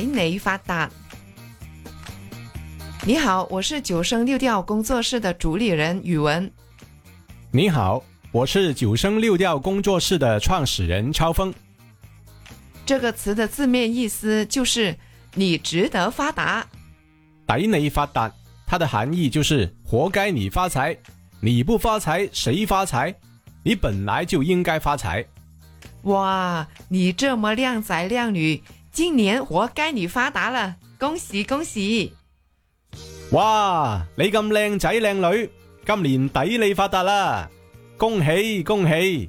你发达。你好，我是九声六调工作室的主理人宇文。你好，我是九声六调工作室的创始人超峰。这个词的字面意思就是你值得发达。抵你发达，它的含义就是活该你发财。你不发财，谁发财？你本来就应该发财。哇，你这么靓仔靓女，今年活该你发达了，恭喜恭喜！哇，你咁靓仔靓女，今年抵你发达啦，恭喜恭喜！